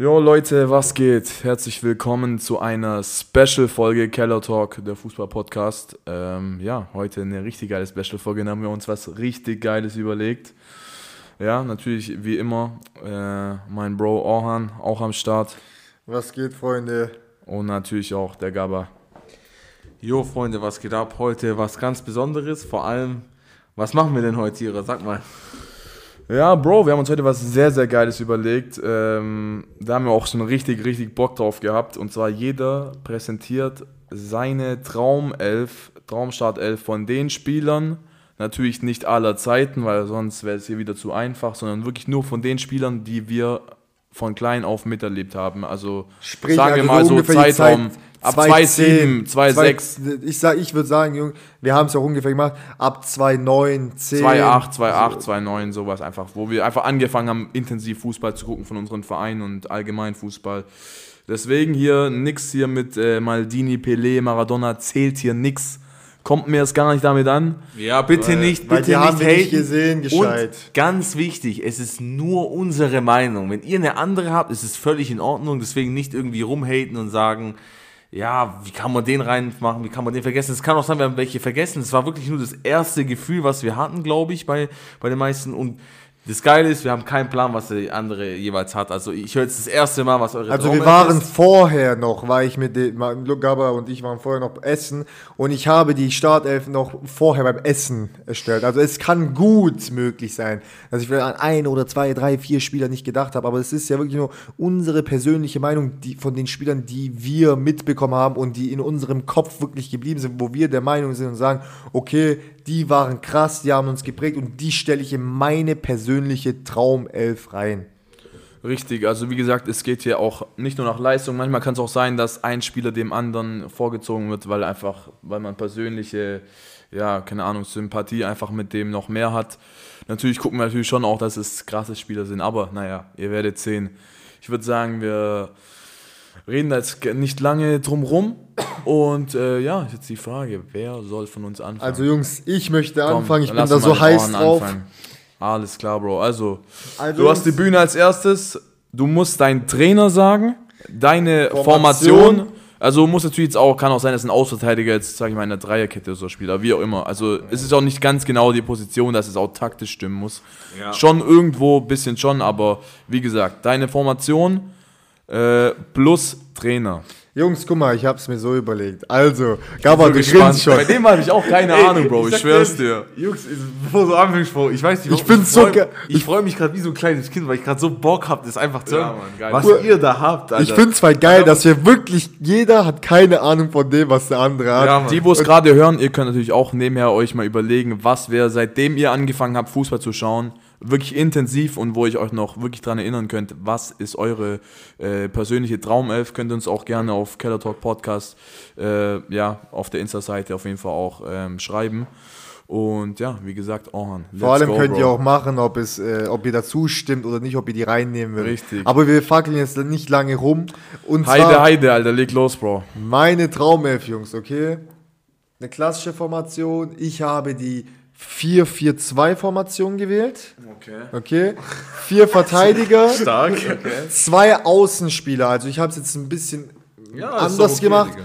Jo Leute, was geht? Herzlich willkommen zu einer Special-Folge Keller Talk, der Fußball-Podcast. Ähm, ja, heute eine richtig geile Special-Folge, da haben wir uns was richtig Geiles überlegt. Ja, natürlich wie immer äh, mein Bro Orhan auch am Start Was geht, Freunde? und natürlich auch der Gabba. Jo, Freunde, was geht ab? Heute was ganz Besonderes. Vor allem, was machen wir denn heute hier? Sag mal. Ja, Bro, wir haben uns heute was sehr, sehr Geiles überlegt. Ähm, da haben wir auch schon richtig, richtig Bock drauf gehabt. Und zwar jeder präsentiert seine Traumelf, Traumstartelf von den Spielern. Natürlich nicht aller Zeiten, weil sonst wäre es hier wieder zu einfach, sondern wirklich nur von den Spielern, die wir von klein auf miterlebt haben. Also Sprich, sagen wir also mal so Zeitraum Zeit ab 2010, 2,7, 2,6, Ich, sag, ich würde sagen, Junge, wir haben es auch ungefähr gemacht, ab 2009, 10. 2,8, 2,8, 2,9, sowas einfach, wo wir einfach angefangen haben, intensiv Fußball zu gucken von unseren Vereinen und allgemein Fußball. Deswegen hier nix hier mit äh, Maldini, Pelé, Maradona, zählt hier nix. Kommt mir jetzt gar nicht damit an. Ja, bitte nicht, weil bitte die haben nicht wir nicht haten. gesehen, gescheit. Und ganz wichtig, es ist nur unsere Meinung. Wenn ihr eine andere habt, ist es völlig in Ordnung. Deswegen nicht irgendwie rumhaten und sagen, ja, wie kann man den reinmachen, wie kann man den vergessen. Es kann auch sein, wir haben welche vergessen. Es war wirklich nur das erste Gefühl, was wir hatten, glaube ich, bei, bei den meisten. Und das Geile ist, wir haben keinen Plan, was der andere jeweils hat. Also ich höre jetzt das erste Mal, was eure Also wir waren ist. vorher noch, war ich mit dem, Gabba und ich waren vorher noch essen und ich habe die Startelf noch vorher beim Essen erstellt. Also es kann gut möglich sein, dass ich vielleicht an ein oder zwei, drei, vier Spieler nicht gedacht habe, aber es ist ja wirklich nur unsere persönliche Meinung die, von den Spielern, die wir mitbekommen haben und die in unserem Kopf wirklich geblieben sind, wo wir der Meinung sind und sagen, okay, die waren krass, die haben uns geprägt und die stelle ich in meine persönliche Traumelf rein. Richtig, also wie gesagt, es geht hier auch nicht nur nach Leistung. Manchmal kann es auch sein, dass ein Spieler dem anderen vorgezogen wird, weil einfach, weil man persönliche, ja, keine Ahnung, Sympathie einfach mit dem noch mehr hat. Natürlich gucken wir natürlich schon auch, dass es krasse Spieler sind, aber naja, ihr werdet sehen. Ich würde sagen, wir reden da jetzt nicht lange drum rum. Und äh, ja, ist jetzt die Frage, wer soll von uns anfangen? Also Jungs, ich möchte Komm, anfangen, ich bin da so heiß Ohren drauf. anfangen. Alles klar, Bro. Also, Also, du hast die Bühne als erstes. Du musst deinen Trainer sagen, deine Formation. Formation. Also muss natürlich jetzt auch, kann auch sein, dass ein Außenverteidiger jetzt, sag ich mal, in der Dreierkette so spielt, aber wie auch immer. Also es ist auch nicht ganz genau die Position, dass es auch taktisch stimmen muss. Ja. Schon irgendwo, bisschen schon, aber wie gesagt, deine Formation äh, plus Trainer. Jungs, guck mal, ich hab's mir so überlegt. Also, Gabba, bin du grinst schon. Bei dem habe ich auch keine Ahnung, Bro, ich, sag schwör's dir. Jungs, bevor du anfängst, Bro, ich weiß nicht, Ich find's so freu- Ich freue mich gerade wie so ein kleines Kind, weil ich gerade so Bock hab, das einfach zu Ja, hören, Mann, was Cool. ihr da habt, Alter. Ich find's zwar geil, dass wir wirklich, jeder hat keine Ahnung von dem, was der andere hat. Ja, Mann. Die, wo es gerade hören, ihr könnt natürlich auch nebenher euch mal überlegen, was wäre, seitdem ihr angefangen habt, Fußball zu schauen, wirklich intensiv und wo ich euch noch wirklich dran erinnern könnt, was ist eure äh, persönliche Traumelf, könnt ihr uns auch gerne auf Keller Talk Podcast, äh, ja, auf der Insta-Seite auf jeden Fall auch ähm, schreiben. Und ja, wie gesagt, Orhan. Vor allem go, könnt Bro. ihr auch machen, ob, es, äh, ob ihr dazu stimmt oder nicht, ob ihr die reinnehmen würdet. Richtig. Aber wir fackeln jetzt nicht lange rum. Und Heide, zwar Heide, Alter, leg los, Bro. meine Traumelf, Jungs, okay? Eine klassische Formation. Ich habe die 4-4-2-Formation gewählt. Okay. Okay? Vier Verteidiger. stark. zwei Außenspieler. Also ich habe es jetzt ein bisschen Ja, anders okay, gemacht. Digga.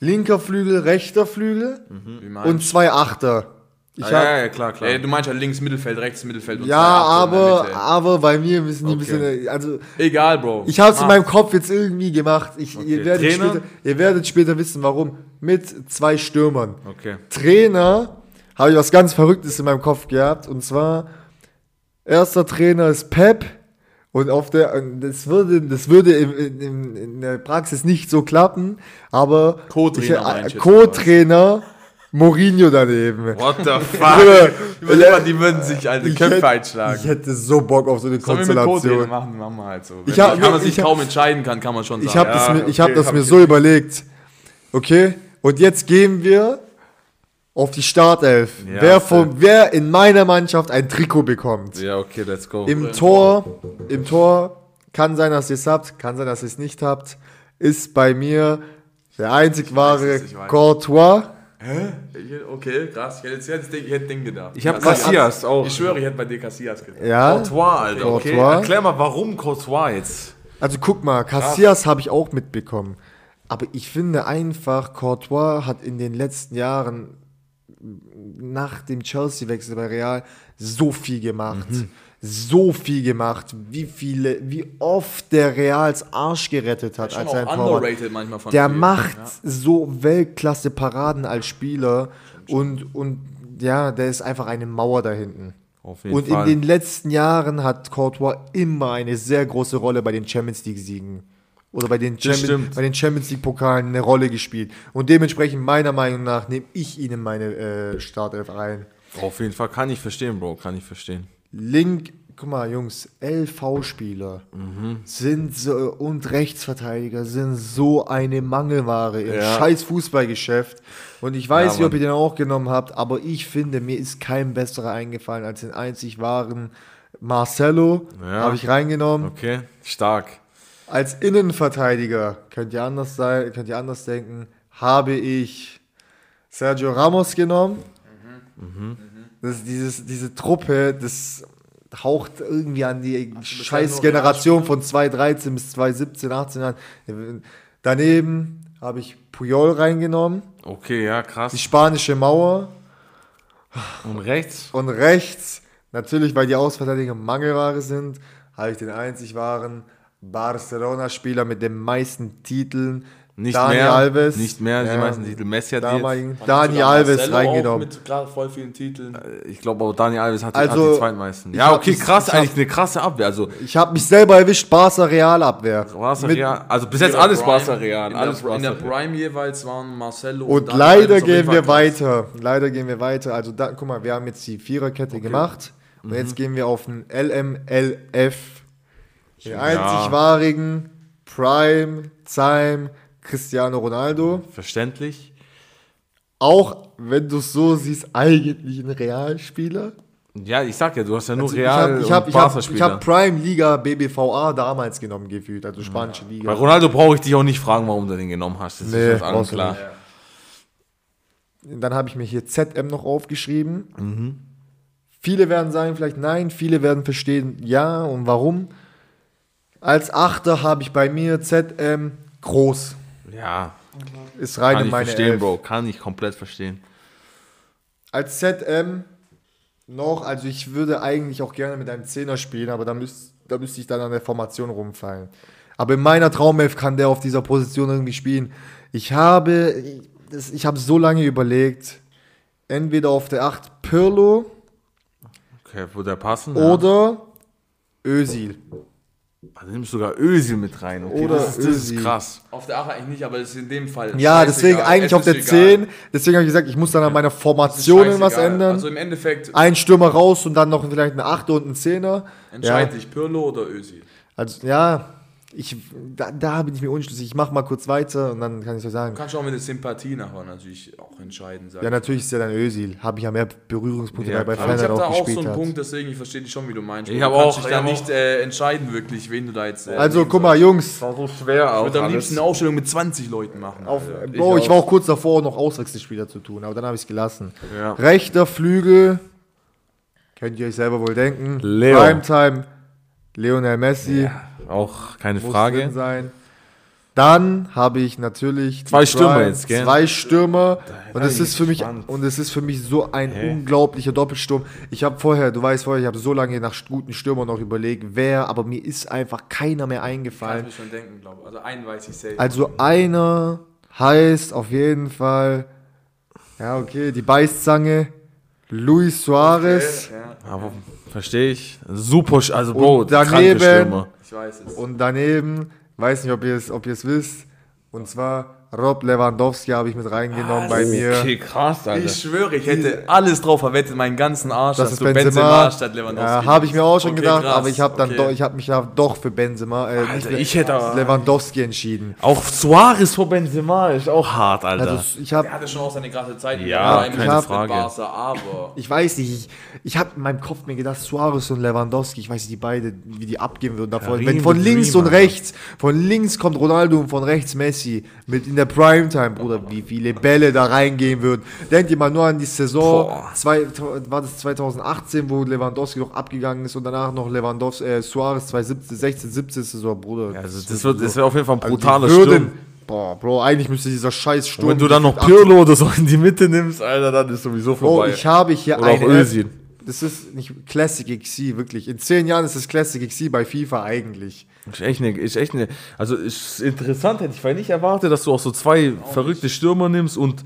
Linker Flügel, rechter Flügel meinst und zwei Achter. Ich Ah, hab, ja, ja, klar, klar. Ey, du meinst ja links Mittelfeld, rechts Mittelfeld und ja, aber, aber bei mir müssen die ein Okay. bisschen. Also Egal, Bro. ich habe es in Ah. meinem Kopf jetzt irgendwie gemacht. Ich, ihr, Okay. werdet Trainer? später, ihr werdet später wissen, warum. Mit zwei Stürmern. Okay. Trainer habe ich was ganz Verrücktes in meinem Kopf gehabt. Und zwar, erster Trainer ist Pep. Und auf der, das würde, das würde in, in, in der Praxis nicht so klappen, aber Co-Trainer ich- äh, Co-Trainer Mourinho daneben. What the fuck? Überleg mal, die würden sich alte ich Köpfe hätte, einschlagen. ich hätte so Bock auf so eine Sollen wir mit Konstellation. machen? Machen wir halt so. Ich Wenn hab- kann man sich ich hab- kaum entscheiden kann, kann man schon sagen. Ich habe Ja, das, mir, ich hab okay, das hab mir ich so überlegt. Okay? Und jetzt gehen wir auf die Startelf. Ja, wer, von, wer in meiner Mannschaft ein Trikot bekommt. Ja, okay, let's go. Im Tor, im Tor, kann sein, dass ihr es habt, kann sein, dass ihr es nicht habt, ist bei mir der einzig wahre ich weiß. Courtois. Ich- Okay, krass. Ich hätte, jetzt- ich hätte, ich hätte Ding gedacht. Ich habe Casillas. Casillas auch. Ich schwöre, ich hätte bei dir Casillas gedacht. Ja, Courtois, Alter. Okay. Courtois. Erklär mal, warum Courtois jetzt? Also guck mal, Cassias habe ich auch mitbekommen. Aber ich finde einfach, Courtois hat in den letzten Jahren nach dem Chelsea-Wechsel bei Real so viel gemacht. Mhm. So viel gemacht. Wie viele, wie oft der Reals Arsch gerettet hat als sein Torwart. underrated manchmal von Der vielen. macht Ja. so Weltklasse Paraden als Spieler und, und ja, der ist einfach eine Mauer da hinten. Auf jeden Und Fall. in den letzten Jahren hat Courtois immer eine sehr große Rolle bei den Champions League Siegen oder bei den, Champions, bei den Champions League Pokalen eine Rolle gespielt. Und dementsprechend meiner Meinung nach nehme ich ihn in meine äh, Startelf rein. Auf jeden Fall kann ich verstehen, Bro, kann ich verstehen. Link, guck mal, Jungs, LV-Spieler Mhm. sind so, und Rechtsverteidiger sind so eine Mangelware im Ja. scheiß Fußballgeschäft. Und ich weiß Ja, nicht, ob ihr den auch genommen habt, aber ich finde, mir ist kein besserer eingefallen als den einzig wahren Marcelo. Ja. Habe ich reingenommen. Okay, stark. Als Innenverteidiger, könnt ihr anders sein, könnt ihr anders denken, habe ich Sergio Ramos genommen. Das ist dieses, diese Truppe, das haucht irgendwie an die bist scheiß Generation von 2013 bis 2017, 18 an. Daneben habe ich Puyol reingenommen, Okay, ja, die krass. spanische Mauer Und rechts? und rechts, natürlich weil die Außenverteidiger Mangelware sind, habe ich den einzig wahren Barcelona-Spieler mit den meisten Titeln, Nicht Dani mehr. Alves. Nicht mehr, die Ja. meisten Titel. Messi hat die damaligen Fand Dani Alves Marcelo reingenommen. Mit voll vielen Titeln. jetzt. Ich glaube, aber Dani Alves hat, die- Also, hat die zweitmeisten. Ja, okay, krass, hab- eigentlich eine krasse Abwehr. Also, Ich habe mich selber erwischt, Barca Real Abwehr. Barca Real, also bis jetzt alles Prime- Barca Real. In, Alles der, in der. Prime jeweils waren Marcelo Und Dani leider Alves gehen wir krass. weiter. Leider gehen wir weiter. Also da, guck mal, wir haben jetzt die Viererkette gemacht. Und Mhm. jetzt gehen wir auf den LMLF. Den einzig wahrigen Prime, Time, Cristiano Ronaldo. Verständlich. Auch wenn du es so siehst, eigentlich ein Realspieler. Ja, ich sag ja, du hast ja nur Also Real ich habe und ich hab, Barca ich hab, Spieler. hab Prime Liga BBVA damals genommen gefühlt, also spanische Bei Liga. Ronaldo brauche ich dich auch nicht fragen, warum du den genommen hast. Das Nee, ist du klar. Dann habe ich mir hier ZM noch aufgeschrieben. Mhm. Viele werden sagen vielleicht nein, viele werden verstehen ja und warum. Als Achter habe ich bei mir ZM groß. Ja, Ist rein kann in ich meine verstehen, Elf. Bro. Kann ich komplett verstehen. Als ZM noch, also ich würde eigentlich auch gerne mit einem Zehner spielen, aber da, müsst, da müsste ich dann an der Formation rumfallen. Aber in meiner Traumelf kann der auf dieser Position irgendwie spielen. Ich habe, das, ich habe so lange überlegt, entweder auf der 8 Pirlo Okay, würde der passen? oder Özil. Ja. Also nimmst sogar Özil mit rein. Okay, Oder das, ist, das ist krass. Auf der 8 eigentlich nicht, aber das ist in dem Fall. Ja, deswegen eigentlich auf der ist egal. 10. Deswegen habe ich gesagt, ich muss dann an meiner Formation was ändern. Also im Endeffekt ein Stürmer raus und dann noch vielleicht eine 8 und ein 10er. entscheide Ja. ich Pirlo oder Özil. Also ja, ich, da, da bin ich mir unschlüssig. Ich mache mal kurz weiter und dann kann ich so sagen. Du kannst auch mit der Sympathie nachher natürlich auch entscheiden. Sag Ja, ich. natürlich ist ja dann Özil. Habe ich ja mehr Berührungspunkte Ja, bei. Aber ich habe da auch auch so einen hat. Punkt, deswegen ich verstehe dich schon, wie du meinst. Ich du hab kannst auch- dich ich da nicht äh, entscheiden wirklich, wen du da jetzt. Äh, Also guck mal. Jungs. war so schwer Ich würde am liebsten eine Ausstellung mit 20 Leuten machen. Auf, Alter. Bro, ich, auch. war auch kurz davor, noch Auswechselspieler zu tun, aber dann habe ich es gelassen. Ja. Rechter Flügel, könnt ihr euch selber wohl denken. Leo. Primetime, Lionel Messi. Auch keine muss Frage. drin sein. Dann habe ich natürlich Zwei Stürmer jetzt, gell? Zwei Stürmer und es ist für mich und es ist für mich so ein Hä? unglaublicher Doppelsturm. Ich habe vorher, du weißt vorher, ich habe so lange nach guten Stürmern noch überlegt, wer, aber mir ist einfach keiner mehr Kann ich eingefallen. mir schon denken, glaube ich. Also einen weiß ich safe. Also einer heißt auf jeden Fall, ja okay, die Beißzange, Luis Suarez ja, Aber verstehe ich. Super, also Bro, daneben- Stürmer. Ich weiß es. und daneben, weiß nicht, ob ihr es, ob ihr es wisst, und zwar Rob Lewandowski habe ich mit reingenommen bei mir. Okay, krass, Alter. Ich schwöre, ich hätte alles drauf verwettet, meinen ganzen Arsch, Das dass ist du Benzema. Benzema statt Lewandowski Ja, habe ich mir auch schon Okay, gedacht, krass, aber ich habe dann okay. doch, ich habe mich doch für Benzema, äh, nicht Alter, für ich hätte Lewandowski entschieden. Auch Suarez vor Benzema ist auch hart, Alter. Also ich habe, Er hatte schon auch seine krasse Zeit. Ja, Bayern, keine mit Frage. Barca, aber ich weiß nicht, ich, ich habe in meinem Kopf mir gedacht, Suarez und Lewandowski, ich weiß nicht, die beide, wie die abgehen würden davon. Karim Wenn von links Dream, und Alter. rechts, von links kommt Ronaldo und von rechts Messi mit in der der Primetime, Bruder, wie viele Bälle da reingehen würden. Denkt ihr mal nur an die Saison, Boah. zwei, war das 2018, wo Lewandowski noch abgegangen ist und danach noch Lewandowski, äh, Suarez 2017, 16, 17 Saison, Bruder. Also das wird, das wäre auf jeden Fall ein Also brutaler würden- Sturm. Boah, Bro, eigentlich müsste dieser scheiß Sturm. Und wenn du dann noch Pirlo oder so in die Mitte nimmst, Alter, dann ist sowieso Bro, vorbei. ich habe hier Oder auch eine Özil. Das ist nicht Classic XC, wirklich. In zehn Jahren ist es Classic XC bei FIFA eigentlich. Ist echt ne, ist echt ne, also ist interessant, hätte ich vielleicht nicht erwartet, dass du auch so zwei verrückte Stürmer nimmst und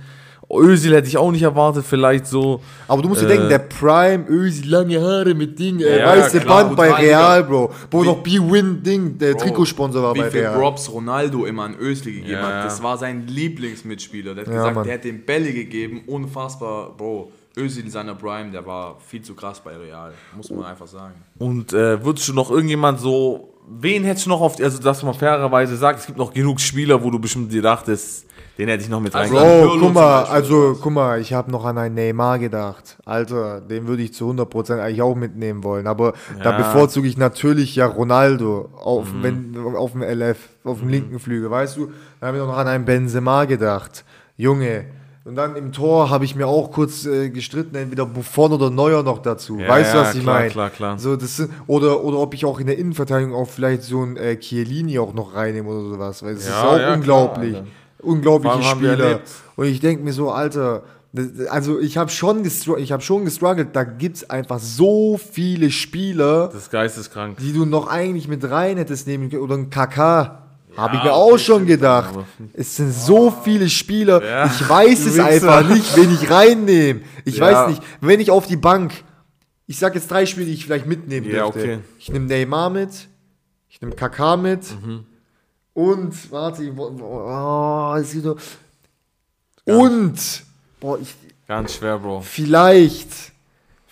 Özil hätte ich auch nicht erwartet, vielleicht so. Aber du musst dir Äh, denken, der Prime, Ösi, lange Haare mit Ding, äh, Ja, weiße klar, Band bei Real, Bro. Wo Wie- noch B-Win-Ding, der Bro, Trikotsponsor war wie bei viel Real. Props Ronaldo immer an Özil gegeben Ja, hat. Das war sein Lieblingsmitspieler. Der hat Ja, gesagt, Mann. der hat den Bälle gegeben. Unfassbar, Bro. Özil in seiner Prime, der war viel zu krass bei Real. Muss man einfach sagen. Und äh, würdest du noch irgendjemand so, wen hättest du noch auf, also dass man fairerweise sagt, es gibt noch genug Spieler, wo du bestimmt dir dachtest, den hätte ich noch mit Also- reingegangen. Bro, Pirlo guck mal, also, guck mal, ich habe noch an einen Neymar gedacht. Alter, den würde ich zu 100% eigentlich auch mitnehmen wollen. Aber da Ja. bevorzuge ich natürlich ja Ronaldo auf, Mhm. wenn, auf dem LF, auf dem linken Flügel, weißt du? Da habe ich noch an einen Benzema gedacht. Junge. Und dann im Tor habe ich mir auch kurz äh, gestritten, entweder Buffon oder Neuer noch dazu. Ja, weißt du, ja, was ich meine? klar, klar. So, das sind, oder, oder ob ich auch in der Innenverteidigung auch vielleicht so ein äh, Chiellini auch noch reinnehme oder sowas. Weil es Ja, ist auch unglaublich. klar. Unglaubliche Spieler. Und ich denke mir so, Alter, also ich habe schon, gestr ich hab schon gestruggelt, da gibt es einfach so viele Spieler, Das ist geisteskrank. die du noch eigentlich mit rein hättest nehmen können. Oder ein KK. Habe ich mir auch schon gedacht. Es sind so viele Spieler. Ja, ich weiß es einfach nicht, wen ich reinnehme. Ich Ja. weiß nicht, wenn ich auf die Bank, ich sag jetzt drei Spiele, die ich vielleicht mitnehmen Ja, dürfte. okay. Ich nehme Neymar mit, ich nehme KK mit Mhm. und, warte, ich, oh, es so, und, boah, ich, Ganz schwer, Bro. vielleicht,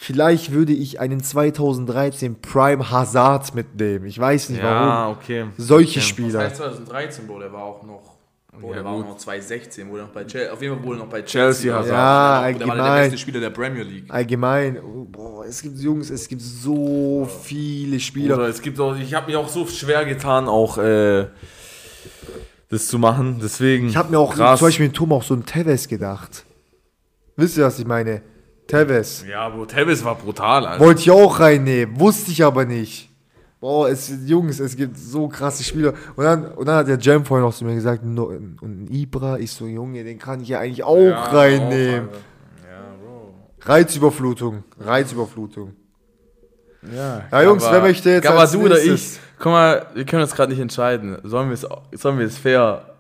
vielleicht würde ich einen 2013 Prime Hazard mitnehmen. Ich weiß nicht warum. Ja, okay. Solche Okay. Spieler. 2013, Bro, der war auch noch. Bro, Ja, der war auch noch 2016, wurde noch bei Chelsea. Auf jeden Fall wurde noch bei Chelsea Chelsea. Hazard. Der Ja, war- Der war der allgemein. beste Spieler der Premier League. Allgemein, oh, boah, es gibt Jungs, es gibt so viele Spieler. Oder es gibt auch, ich habe mir auch so schwer getan, auch äh, das zu machen. Deswegen. Ich habe mir auch krass. zum Beispiel in Turm auch so ein Tevez gedacht. Wisst ihr, was ich meine? Tevez. Ja, Bro, Tevez war brutal, Alter. Wollte ich auch reinnehmen, wusste ich aber nicht. Boah, es Jungs, es gibt so krasse Spieler. Und dann, und dann hat der Jam vorhin noch zu mir gesagt, no, und ein Ibra, ich so, Junge, den kann ich ja eigentlich auch Ja, reinnehmen. auch. Ja, Bro. Reizüberflutung, Reizüberflutung. Ja, Ja, Jungs, wer möchte jetzt Gabba, als du oder ich? nächstes? Guck mal, wir können uns gerade nicht entscheiden. Sollen wir es sollen wir es fair,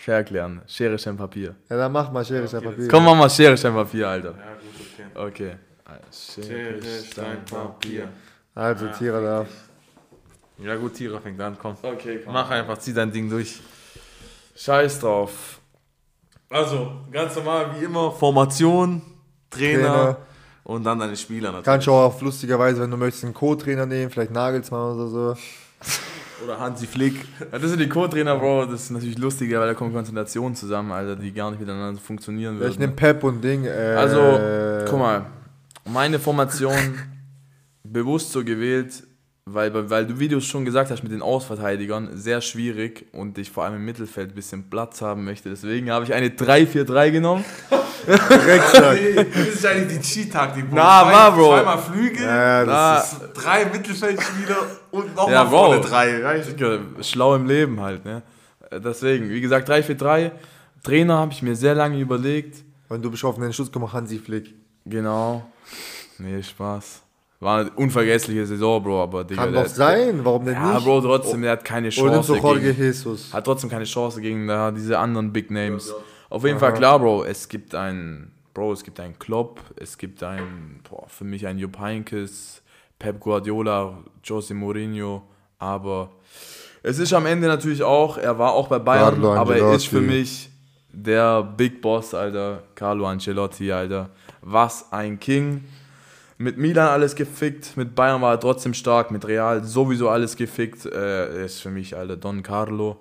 fair erklären? Schere, Stein, Papier. Ja, dann mach mal Schere, Stein, Papier. Komm, mach mal Schere, Stein, Papier, Alter. Ja, gut, okay. Okay. Schere, Stein, Papier. Also, Tiere da. Ja, gut, Tira fängt an, komm. Okay, komm. Mach einfach, zieh dein Ding durch. Scheiß drauf. Also, ganz normal wie immer: Formation, Trainer, Trainer. und dann deine Spieler natürlich. Kannst du auch lustigerweise, wenn du möchtest, einen Co-Trainer nehmen, vielleicht Nagelsmann oder so. Oder Hansi Flick. Das sind die Co-Trainer, Bro. Das ist natürlich lustiger, weil da kommen Konstellationen zusammen, Alter, die gar nicht miteinander funktionieren Ja, würden. ich nehme Pep und Ding. Äh, Also, guck mal, meine Formation bewusst so gewählt, weil, weil du, wie du es schon gesagt hast, mit den Außenverteidigern sehr schwierig und ich vor allem im Mittelfeld ein bisschen Platz haben möchte. Deswegen habe ich eine 3-4-3 genommen. Nee, das ist eigentlich die Cheat-Taktik. Na, Zwei- war, Bro. Zweimal Flügel, Ja, das Na, drei Mittelfeldspieler und nochmal Ja, vorne drei. Ja, Schlau im Leben halt, ne? Deswegen, wie gesagt, 3-4-3. Trainer habe ich mir sehr lange überlegt. Wenn du bist auf den Schutz kommst, Hansi Flick. Genau. Nee, Spaß. War eine unvergessliche Saison, Bro, aber Digga, Kann doch sein, warum denn Ja, nicht? Bro, trotzdem, der hat keine Oder nimmst Chance. du Jorge Gegen, Jesus? hat trotzdem keine Chance gegen da, diese anderen Big Names. Auf jeden Fall klar, Bro. Es gibt einen, Bro, es gibt einen Klopp, es gibt einen, boah, für mich einen Jupp Heynckes, Pep Guardiola, Jose Mourinho, aber es ist am Ende natürlich auch, er war auch bei Bayern, Carlo aber er ist für mich der Big Boss, Alter, Carlo Ancelotti, Alter. Was ein King. Mit Milan alles gefickt, mit Bayern war er trotzdem stark, mit Real sowieso alles gefickt. Äh, ist für mich, Alter, Don Carlo.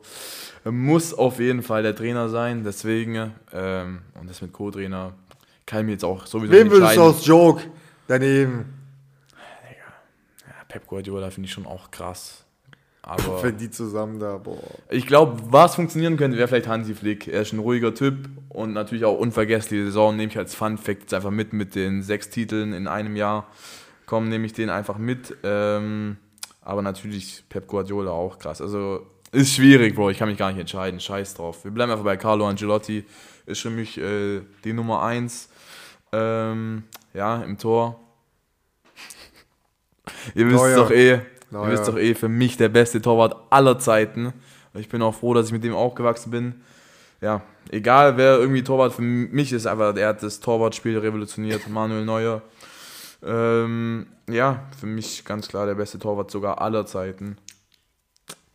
Muss auf jeden Fall der Trainer sein, deswegen, ähm, und das mit Co-Trainer, kann ich mir jetzt auch sowieso Wen nicht würdest du entscheiden. aus Joke daneben? Ja, Pep Guardiola finde ich schon auch krass. Aber Wenn die zusammen da, boah. ich glaube, was funktionieren könnte, wäre vielleicht Hansi Flick. Er ist ein ruhiger Typ und natürlich auch unvergessliche Saison. Nehme ich als Fun Fact jetzt einfach mit mit den sechs Titeln in einem Jahr. Komm, nehme ich den einfach mit. Ähm, aber natürlich Pep Guardiola auch krass. Also ist schwierig, Bro. Ich kann mich gar nicht entscheiden. Scheiß drauf. Wir bleiben einfach bei Carlo Ancelotti. Ist für mich äh, die Nummer eins. Ähm, ja, im Tor. Ihr wisst Neuer. doch eh, ihr Neuer. wisst doch eh, für mich der beste Torwart aller Zeiten. Ich bin auch froh, dass ich mit dem aufgewachsen bin. Ja, egal wer irgendwie Torwart für mich ist, einfach, er hat das Torwartspiel revolutioniert, Manuel Neuer. Ähm, ja, für mich ganz klar der beste Torwart sogar aller Zeiten.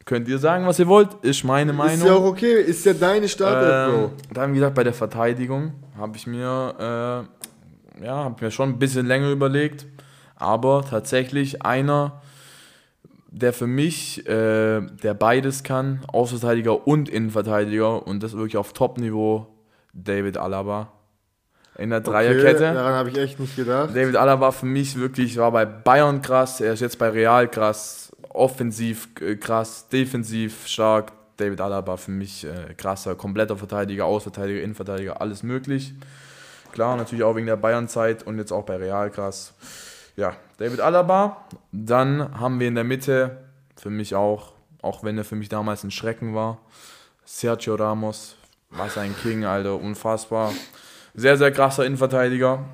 Könnt ihr sagen, was ihr wollt? Ist meine Meinung. Ist ja auch okay, ist ja deine Startelf, Ähm, Bro. dann, wie gesagt, bei der Verteidigung habe ich mir, äh, ja, habe mir schon ein bisschen länger überlegt. Aber tatsächlich einer, der für mich, äh, der beides kann, Außenverteidiger und Innenverteidiger und das wirklich auf Top-Niveau, David Alaba. In der Dreierkette. Okay, daran habe ich echt nicht gedacht. David Alaba für mich wirklich, war bei Bayern krass, er ist jetzt bei Real krass, offensiv äh, krass, defensiv stark. David Alaba für mich äh, krasser, kompletter Verteidiger, Außenverteidiger, Innenverteidiger, alles möglich. Klar, natürlich auch wegen der Bayern-Zeit und jetzt auch bei Real krass. Ja, David Alaba. Dann haben wir in der Mitte, für mich auch, auch wenn er für mich damals ein Schrecken war, Sergio Ramos. Was ein King, Alter, unfassbar. Sehr, sehr krasser Innenverteidiger.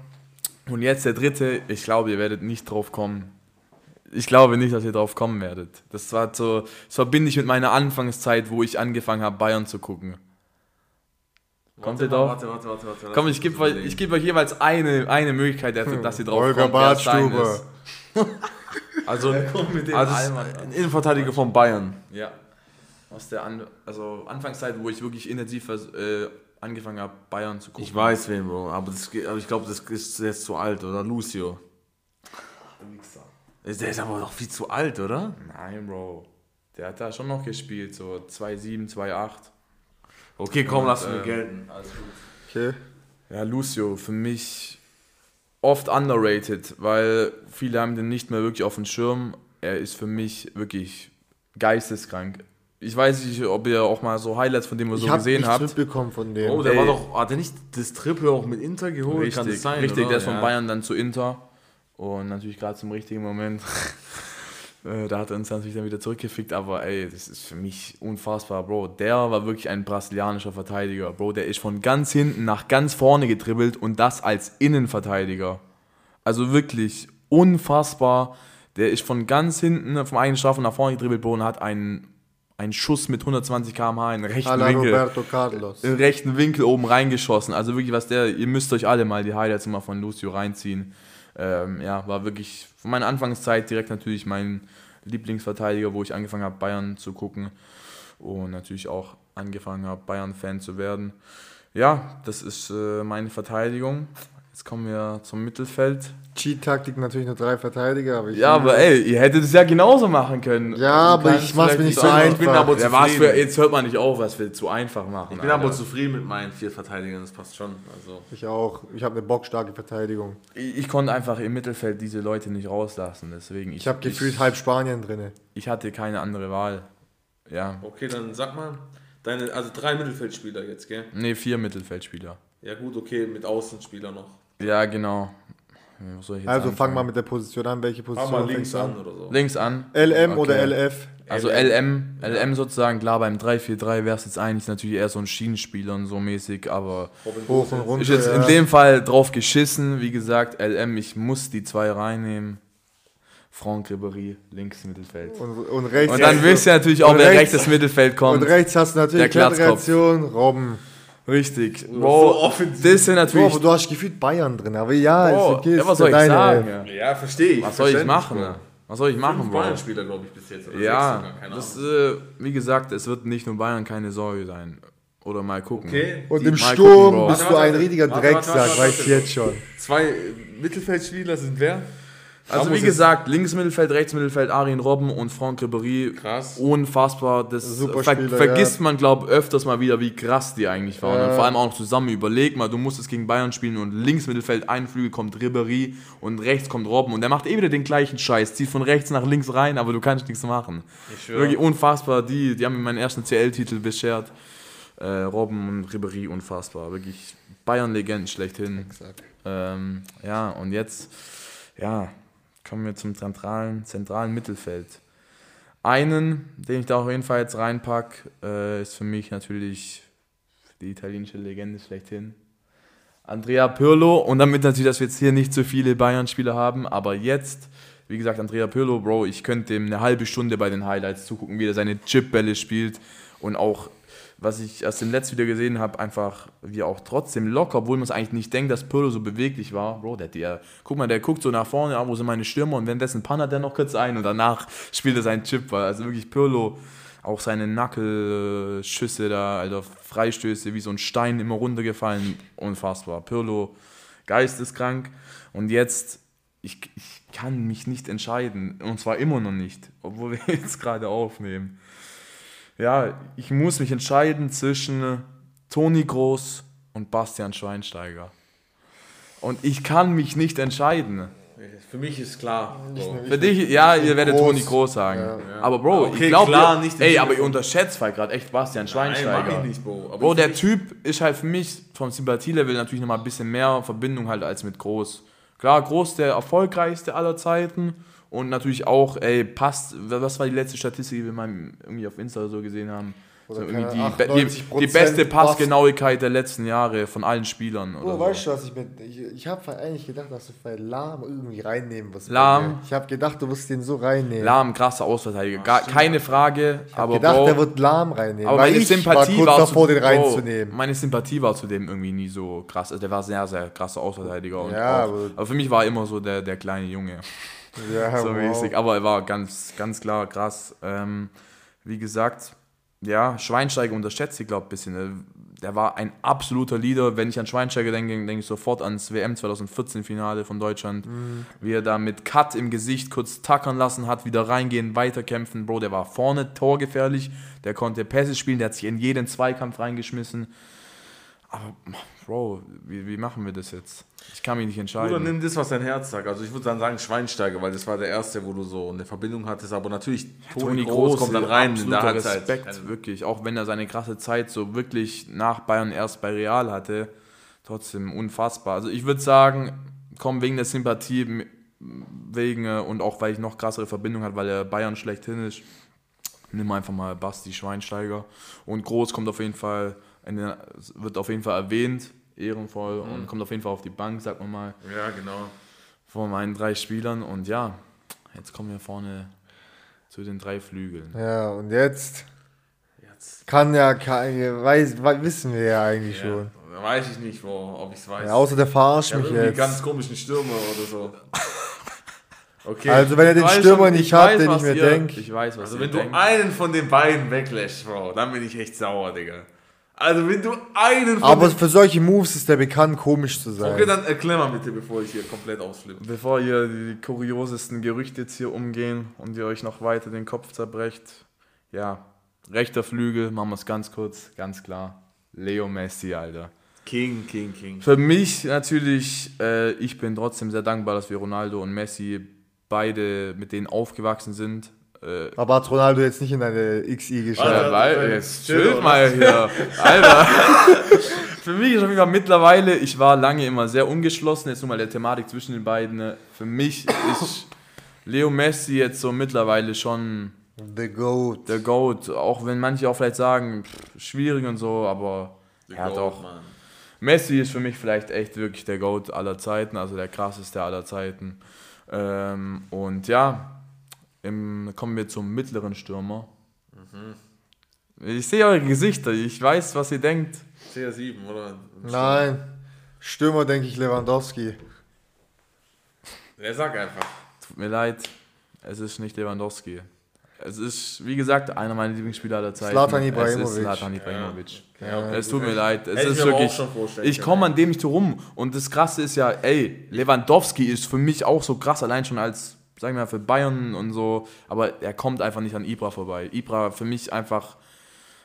Und jetzt der dritte, ich glaube, ihr werdet nicht drauf kommen. Ich glaube nicht, dass ihr drauf kommen werdet. Das war so, das verbinde ich mit meiner Anfangszeit, wo ich angefangen habe, Bayern zu gucken. Kommt ihr drauf? Warte, warte, warte, warte. Komm, ich gebe euch, geb euch jeweils eine, eine Möglichkeit, dass, dass ihr drauf Holger kommt. Badstube. Also, kommt mit dem also Allmann. ein Innenverteidiger von Bayern. Ja. Aus der An also Anfangszeit, wo ich wirklich intensiv äh, angefangen habe, Bayern zu gucken. Ich weiß wen, Bro, aber, das, aber ich glaube, das ist jetzt zu alt, oder? Lucio. Der ist aber noch viel zu alt, oder? Nein, Bro. Der hat da schon noch gespielt, so 2-7, 2-8. Okay, komm, lass mir ähm, gelten. Okay. Ja, Lucio, für mich oft underrated, weil viele haben den nicht mehr wirklich auf dem Schirm. Er ist für mich wirklich geisteskrank. Ich weiß nicht, ob ihr auch mal so Highlights von dem so ich habe gesehen nichts habt. mitbekommen von dem. Oh, der Ey. war doch, hat er nicht das Triple auch mit Inter geholt? Richtig, Kann das sein, richtig oder? der ist von Ja. Bayern dann zu Inter. Und natürlich gerade zum richtigen Moment. Äh, da hat er uns natürlich dann wieder zurückgefickt, aber ey, das ist für mich unfassbar, Bro. Der war wirklich ein brasilianischer Verteidiger, Bro. Der ist von ganz hinten nach ganz vorne getribbelt und das als Innenverteidiger. Also wirklich unfassbar. Der ist von ganz hinten vom eigenen Strafraum nach vorne getribbelt, Bro, und hat einen, einen Schuss mit 120 km/h in rechten Alla Winkel Roberto Carlos. in rechten Winkel oben reingeschossen. Also wirklich, was der, ihr müsst euch alle mal die Highlights immer von Lucio reinziehen. Ähm, ja, war wirklich von meiner Anfangszeit direkt natürlich mein Lieblingsverteidiger, wo ich angefangen habe, Bayern zu gucken und natürlich auch angefangen habe, Bayern-Fan zu werden. Ja, das ist äh, meine Verteidigung. Jetzt kommen wir zum Mittelfeld. Cheat-Taktik natürlich nur drei Verteidiger, aber ich Ja, aber ey, ihr hättet es ja genauso machen können. Ja, Also aber ich mach's mir nicht so einfach- Ich bin aber ja, zufrieden. für, jetzt hört man nicht auf, was wir zu einfach machen. Ich bin Alter. aber zufrieden mit meinen vier Verteidigern, das passt schon. Also. ich auch. Ich habe eine bockstarke Verteidigung. Ich, ich konnte einfach im Mittelfeld diese Leute nicht rauslassen, deswegen Ich habe gefühlt halb Spanien drin. Ich hatte keine andere Wahl. Ja, Okay, dann sag mal, deine, also drei Mittelfeldspieler jetzt, gell? nee, vier Mittelfeldspieler. Ja gut, okay, mit Außenspieler noch. Ja, genau. Was soll ich jetzt Also fang mal mit der Position an. Welche Fang Position mal links du an oder so. links an. LM Okay. oder LF? Also LM, LM sozusagen, klar, beim 3-4-3 wäre es jetzt eigentlich natürlich eher so ein Schienenspieler und so mäßig, aber Hoch und runter. ist jetzt ja. in dem Fall drauf geschissen. Wie gesagt, LM, ich muss die zwei reinnehmen. Franck Ribéry, links Mittelfeld. und, und rechts. Und dann wisst ihr natürlich auch, wer rechts- rechtes Mittelfeld kommt. Und rechts hast du natürlich Der Glatzkopf. Generation Robben. Richtig. So Bro, offensiv. das sind natürlich. aber du hast gefühlt Bayern drin, aber ja, Bro, ist okay. ja, was soll ich deine sagen? Ja. Ja, verstehe ich. Was soll ich machen? Was soll ich machen, Fünf Bro? Bayern-Spieler, glaube ich, bis jetzt. Oder Ja, sogar, keine das, äh, wie gesagt, es wird nicht nur Bayern keine Sorge sein. Oder mal gucken. Okay. Und Die- im Sturm gucken, bist Bro. du ein Warte, riesiger warte, warte, Drecksack, warte, weiß ich warte. jetzt schon. Zwei Mittelfeldspieler sind wer? Also wie es- gesagt, links Mittelfeld, rechts Mittelfeld, Arjen Robben und Franck Ribéry. Krass. Unfassbar. Das Super ver Spieler, vergisst ja. man, glaube ich, öfters mal wieder, wie krass die eigentlich waren. Ja. Und vor allem auch noch zusammen. Überleg mal, du musstest gegen Bayern spielen und links Mittelfeld, ein Flügel kommt Ribéry und rechts kommt Robben. Und der macht eh wieder den gleichen Scheiß. Zieht von rechts nach links rein, aber du kannst nichts machen. Ich schwöre. Wirklich unfassbar. Die, die haben mir meinen ersten CL-Titel beschert. Äh, Robben und Ribéry, unfassbar. Wirklich Bayern-Legenden schlechthin. Ähm, ja, und jetzt, ja, kommen wir zum zentralen, zentralen Mittelfeld. Einen, den ich da auf jeden Fall jetzt reinpack, äh, ist für mich natürlich die italienische Legende schlechthin. Andrea Pirlo und damit natürlich, dass wir jetzt hier nicht so viele Bayern-Spieler haben, aber jetzt, wie gesagt, Andrea Pirlo, Bro, ich könnte ihm eine halbe Stunde bei den Highlights zugucken, wie er seine Chipbälle spielt und auch, was ich erst im letzten Video gesehen habe, einfach, wie auch trotzdem locker, obwohl man es eigentlich nicht denkt, dass Pirlo so beweglich war, Bro, der hat ja, guck mal, der guckt so nach vorne, ja, wo sind meine Stürmer und währenddessen pannert der noch kurz ein und danach spielt er seinen Chipball, also wirklich Pirlo, auch seine Nackelschüsse da, Alter, Freistöße, wie so ein Stein immer runtergefallen. Unfassbar. Pirlo, geisteskrank. Und jetzt, ich, ich kann mich nicht entscheiden. Und zwar immer noch nicht, obwohl wir jetzt gerade aufnehmen. Ja, ich muss mich entscheiden zwischen Toni Groß und Bastian Schweinsteiger. Und ich kann mich nicht entscheiden. Für mich ist klar. Bro. Für dich, ja, ihr werdet Groß. Toni Groß sagen. Ja. Aber Bro, Okay, ich glaube, klar, nicht im ey, aber ihr unterschätzt halt gerade echt Bastian Nein, Schweinsteiger. mach ich nicht, Bro. Aber Bro, für der Typ ist halt für mich vom Sympathielevel natürlich nochmal ein bisschen mehr Verbindung halt als mit Groß. Klar, Groß der erfolgreichste aller Zeiten und natürlich auch, ey, passt, was war die letzte Statistik, die wir mal irgendwie auf Insta oder so gesehen haben? So die, be- die, 98% die beste Pass- Passgenauigkeit der letzten Jahre von allen Spielern. Oder Oh, so. weißt du was, ich, mit, ich, ich habe eigentlich gedacht, dass du vielleicht Lahm irgendwie reinnehmen wirst. bei Lahm. Ich habe gedacht, du wirst den so reinnehmen. Lahm, krasser Ausverteidiger, gar, keine Frage, ich habe aber gedacht, Bro, der wird Lahm reinnehmen. Aber meine ich Sympathie war war, davor, zu, den Bro, reinzunehmen. Meine Sympathie war zu dem irgendwie nie so krass. Also der war sehr, sehr krasser Außenverteidiger. Und Ja, auch, aber- aber für mich war er immer so der, der kleine Junge. Ja, so wow. mäßig. Aber er war ganz, ganz klar krass. Ähm, wie gesagt, ja, Schweinsteiger unterschätzt ich glaube ein bisschen. Der war ein absoluter Leader. Wenn ich an Schweinsteiger denke, denke ich sofort ans WM 2014 Finale von Deutschland. Mhm. Wie er da mit Cut im Gesicht kurz tackern lassen hat, wieder reingehen, weiterkämpfen. Bro, der war vorne torgefährlich. Der konnte Pässe spielen, der hat sich in jeden Zweikampf reingeschmissen. Aber, Bro, wie, wie machen wir das jetzt? Ich kann mich nicht entscheiden. Bruder, nimm das, was dein Herz sagt. Also ich würde dann sagen Schweinsteiger, weil das war der erste, wo du so eine Verbindung hattest. Aber natürlich, Toni Groß kommt dann rein in der Halbzeit. Respekt, wirklich. Auch wenn er seine krasse Zeit so wirklich nach Bayern erst bei Real hatte, trotzdem unfassbar. Also ich würde sagen, komm wegen der Sympathie, wegen äh, und auch weil ich noch krassere Verbindung hat, weil er Bayern schlechthin ist, nimm einfach mal Basti Schweinsteiger. Und Groß kommt auf jeden Fall, den, wird auf jeden Fall erwähnt, ehrenvoll und kommt auf jeden Fall auf die Bank, sagt man mal Ja, genau. von meinen drei Spielern. Und ja, jetzt kommen wir vorne zu den drei Flügeln. Ja, und jetzt Jetzt. kann ja, kann, weiß, wissen wir ja eigentlich schon. Ja, weiß ich nicht, wo, ob ich es weiß. Ja, außer der verarscht mich jetzt. ganz komischen Stürmer oder so. Okay. Also wenn er den Stürmer schon, nicht ich hat, weiß, den ich mir denke. Ich weiß, was also ihr wenn du denkt. einen von den beiden weglässt, Bro, dann bin ich echt sauer, Digga. Also wenn du einen von Aber den... für solche Moves ist der bekannt, komisch zu sein. Okay, dann erklär mal bitte, bevor ich hier komplett ausflippe. Bevor hier die kuriosesten Gerüchte jetzt hier umgehen und ihr euch noch weiter den Kopf zerbrecht, ja, rechter Flügel, machen wir es ganz kurz, ganz klar. Leo Messi, Alter. King, King, King. Für mich natürlich, äh, ich bin trotzdem sehr dankbar, dass wir Ronaldo und Messi beide mit denen aufgewachsen sind. Äh, Aber hat Ronaldo jetzt nicht in eine XI geschafft? Alter, jetzt chill, chill oder? mal hier. Alter. Für mich ist auf jeden Fall mittlerweile, ich war lange immer sehr ungeschlossen, jetzt nur mal der Thematik zwischen den beiden. Für mich ist Leo Messi jetzt so mittlerweile schon The Goat. der GOAT. Auch wenn manche auch vielleicht sagen, pff, schwierig und so, aber ja Goat, doch. Mann. Messi ist für mich vielleicht echt wirklich der GOAT aller Zeiten, also der krasseste aller Zeiten. Ähm, und ja, im, kommen wir zum mittleren Stürmer. Ich sehe eure Gesichter, ich weiß, was ihr denkt. CR7, oder? Nein. Stürmer denke ich Lewandowski. Er sag einfach. Tut mir leid, es ist nicht Lewandowski. Es ist, wie gesagt, einer meiner Lieblingsspieler aller Zeiten. Zlatan Es Ibrahimovic. ist Zlatan Ibrahimovic. Ja, Es tut mir leid. Es ist mir aber auch wirklich. schon vorstellen Ich komme an dem nicht rum. Und das Krasse ist ja, ey, Lewandowski ist für mich auch so krass, allein schon als, sagen wir mal, für Bayern und so. Aber er kommt einfach nicht an Ibra vorbei. Ibra für mich einfach,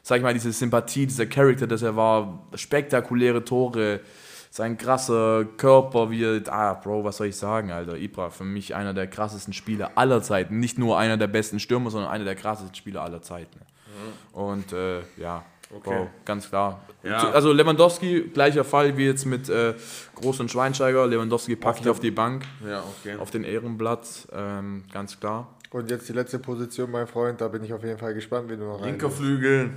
sag ich mal, diese Sympathie, dieser Charakter, dass er war, spektakuläre Tore, sein krasser Körper, wie er, ah, Bro, was soll ich sagen, Alter. Ibra für mich einer der krassesten Spieler aller Zeiten. Nicht nur einer der besten Stürmer, sondern einer der krassesten Spieler aller Zeiten. Und äh, ja, Okay. Bro, ganz klar. Ja. Also Lewandowski, gleicher Fall wie jetzt mit äh, Groß und Schweinsteiger. Lewandowski packt ich auf die Bank, Ja, okay. auf den Ehrenblatt, ähm, ganz klar. Und jetzt die letzte Position, mein Freund, da bin ich auf jeden Fall gespannt, wie du noch Linker Flügel.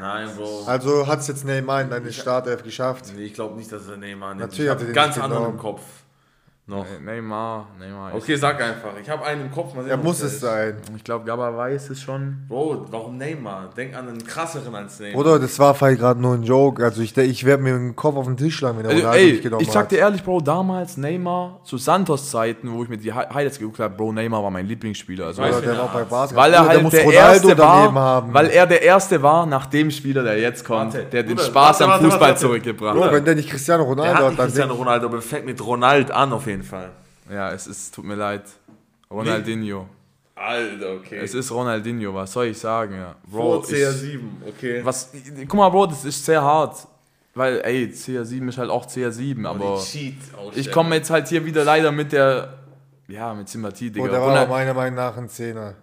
Nein, Bro. Also hat es jetzt Neymar in deine Startelf geschafft. Nee, ich glaube nicht, dass er Neymar nimmt. Natürlich ich hat habe er den ganz anderen im. Kopf. Noch. Äh, Neymar, Neymar. Okay, sag einfach. Ich habe einen im Kopf. Mal sehen, Er muss der es ist. sein. Ich, glaube, Gabba weiß es schon. Bro, warum Neymar? Denk an einen krasseren als Neymar. Bruder, das war vielleicht gerade nur ein Joke. Also ich, ich werde mir den Kopf auf den Tisch schlagen, wenn er Also, Ronaldo ey, nicht genommen ich sag hat. dir ehrlich, Bro, damals Neymar, zu Santos Zeiten, wo ich mir die Hi- Highlights geguckt habe, Bro, Neymar war mein Lieblingsspieler. Also, Bruder, der war bei hat. Basketball. weil er Bruder, halt muss der Ronaldo erste war, haben. weil er der erste war nach dem Spieler, der jetzt kommt, Warte, der den Bruder, Spaß warte, am Fußball warte, warte. zurückgebracht Bro, hat. wenn der nicht Cristiano der Ronaldo hat hat, nicht dann Cristiano Ronaldo, aber fängt mit Ronald an auf jeden Fall. Ja, es ist, tut mir leid. Ronaldinho. Alter, okay. Es ist Ronaldinho, was soll ich sagen, ja. Vor ich, CR7, okay. was, guck mal, Bro, das ist sehr hart. Weil, ey, CR7 ist halt auch CR7, aber Cheat ich komme jetzt halt hier wieder leider mit der, ja, mit Sympathie, Digga. Bro, der war meiner Meinung nach ein Zehner.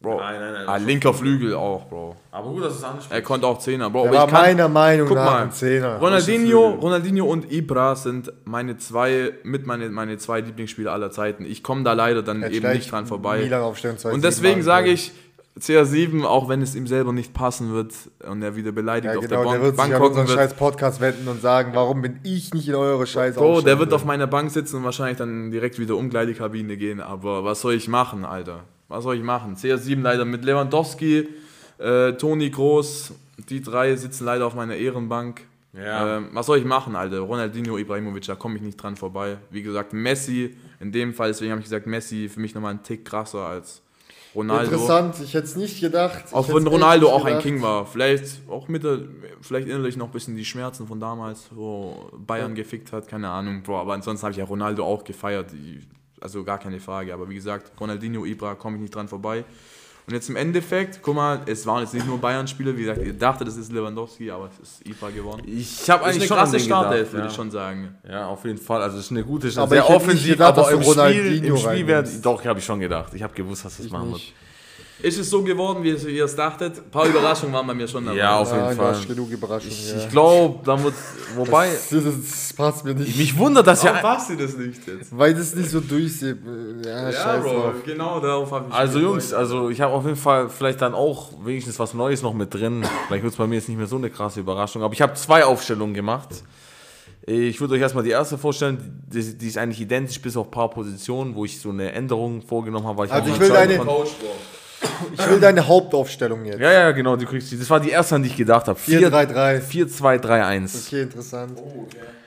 Bro. Nein, nein, nein. Ah, linker Flügel auch, Bro. Aber gut, dass es anspricht. Er konnte auch Zehner, Bro. Der aber war kann, meiner Meinung guck nach mal, ein Zehner. Ronaldinho. Ronaldinho und Ibra sind meine zwei, mit meine, meine zwei Lieblingsspieler aller Zeiten. Ich komme da leider dann Hätte eben nicht dran vorbei. Milan aufstellen, zwei Und deswegen sage ich, CR7, auch wenn es ihm selber nicht passen wird und er wieder beleidigt Ja, auf genau, der der Bank, wird sich Bank an hocken unseren wird. scheiß Podcast wenden und sagen, warum bin ich nicht in eure scheiß Bro, der wird auf meiner Bank sitzen und wahrscheinlich dann direkt wieder um Umkleidekabine gehen. Aber was soll ich machen, Alter? Was soll ich machen? CR7 leider mit Lewandowski, äh, Toni Groß, die drei sitzen leider auf meiner Ehrenbank. Ja. Ähm, was soll ich machen, Alter? Ronaldinho, Ibrahimovic, da komme ich nicht dran vorbei. Wie gesagt, Messi, in dem Fall, deswegen habe ich gesagt, Messi für mich nochmal einen Tick krasser als Ronaldo. Interessant, ich hätte es nicht gedacht. Auch wenn Ronaldo auch ein. King war. Vielleicht auch mit der, vielleicht innerlich noch ein bisschen die Schmerzen von damals, wo Bayern gefickt hat, keine Ahnung, Bro. Aber ansonsten habe ich ja Ronaldo auch gefeiert. Die- Also gar keine Frage. Aber wie gesagt, Ronaldinho, Ibra, komme ich nicht dran vorbei. Und jetzt im Endeffekt, guck mal, es waren jetzt nicht nur Bayern-Spieler, wie gesagt, ihr dachtet, das ist Lewandowski, aber es ist Ibra geworden. Ich habe eigentlich eine schon krasse Startelf, würde ja. ich schon sagen. Ja, auf jeden Fall. Also es ist eine gute, Aber sehr ich nicht offensiv, gedacht, aber im Spiel, im Spiel wär, reinnimmst. Doch, habe ich schon gedacht. Ich habe gewusst, dass das machen wird. Ist es so geworden, wie ihr es dachtet? Ein paar Überraschungen waren bei mir schon dabei. Ja, auf jeden Ah, Fall. genug Überraschungen. Ich, ja. ich glaube, dann wird, wobei, das, das, das passt mir nicht. mich wundert, dass Warum ja, passt ihr das nicht jetzt? Weil das nicht so durchsieht. Ja, Ja, scheiß Bro, drauf. genau darauf habe ich also mich Jungs, gefreut. also ich habe auf jeden Fall vielleicht dann auch wenigstens was Neues noch mit drin. Vielleicht wird es bei mir jetzt nicht mehr so eine krasse Überraschung, aber ich habe zwei Aufstellungen gemacht. Ich würde euch erstmal die erste vorstellen, die, die ist eigentlich identisch bis auf ein paar Positionen, wo ich so eine Änderung vorgenommen habe. Weil ich Also ich will deine-. Coach, Bro. Ich will deine Hauptaufstellung jetzt. Ja, ja, genau, die kriegst du. Das war die erste, an die ich gedacht habe. 4-3-3. 4-2-3-1. Okay, interessant.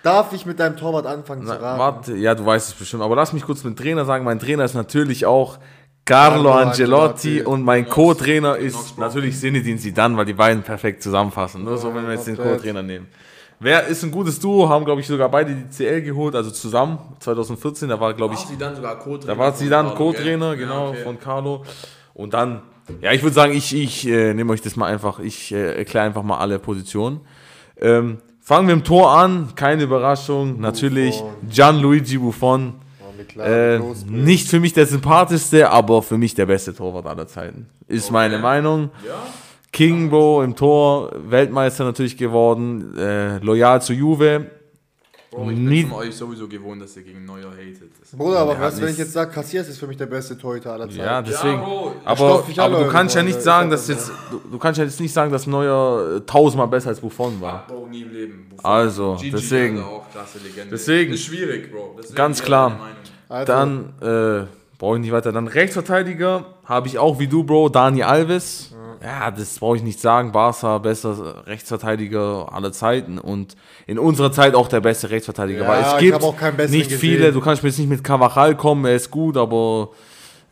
Darf ich mit deinem Torwart anfangen zu Na, raten? Warte, ja, du weißt es bestimmt. Aber lass mich kurz mit dem Trainer sagen. Mein Trainer ist natürlich auch Carlo Carlo Angelotti Ancelotti. und mein Co-Trainer ist Knox, natürlich Zinedine Zidane, weil die beiden perfekt zusammenfassen. Nur so, wenn wir jetzt den. Co-Trainer nehmen. Wer ist ein gutes Duo? Haben, glaube ich, sogar beide die CL geholt, also zusammen. 2014, da war, glaube ich, sie dann sogar Co-Trainer. da war Carlo, Co-Trainer, genau, Ja, okay. von Carlo. Und dann, ja, ich würde sagen, ich, ich äh, nehme euch das mal einfach, ich äh, erkläre einfach mal alle Positionen. Ähm, fangen wir im Tor an, keine Überraschung, natürlich Gianluigi Buffon. Oh, Äh, nicht für mich der sympathischste, aber für mich der beste Torwart aller Zeiten. Ist meine Meinung. Ja? King, Bro, im Tor, Weltmeister natürlich geworden, äh, loyal zu Juve. Bro, ich bin Nie- von euch sowieso gewohnt, dass ihr gegen Neuer hatet. Das Bruder, aber Ja, was, wenn ich jetzt sage, Cassias ist für mich der beste Torhüter aller Zeiten? Ja, deswegen. Bro, aber aber du kannst ja nicht sagen, dass jetzt, du, du kannst ja jetzt nicht sagen, dass Neuer äh, tausendmal besser als Buffon war. Bro, nie im Leben. Buffon. Also, Gigi, deswegen. Auch klasse Legende. Deswegen. Ist schwierig, Bro. Deswegen Ganz klar. Also, Dann äh, brauche ich nicht weiter. Dann Rechtsverteidiger habe ich auch wie du, Bro, Dani Alves. Ja, das brauche ich nicht sagen. Barca, bester Rechtsverteidiger aller Zeiten und in unserer Zeit auch der beste Rechtsverteidiger. Ja, Weil es gibt auch keinen nicht gesehen. viele. Du kannst mir jetzt nicht mit Cavachal kommen, er ist gut, aber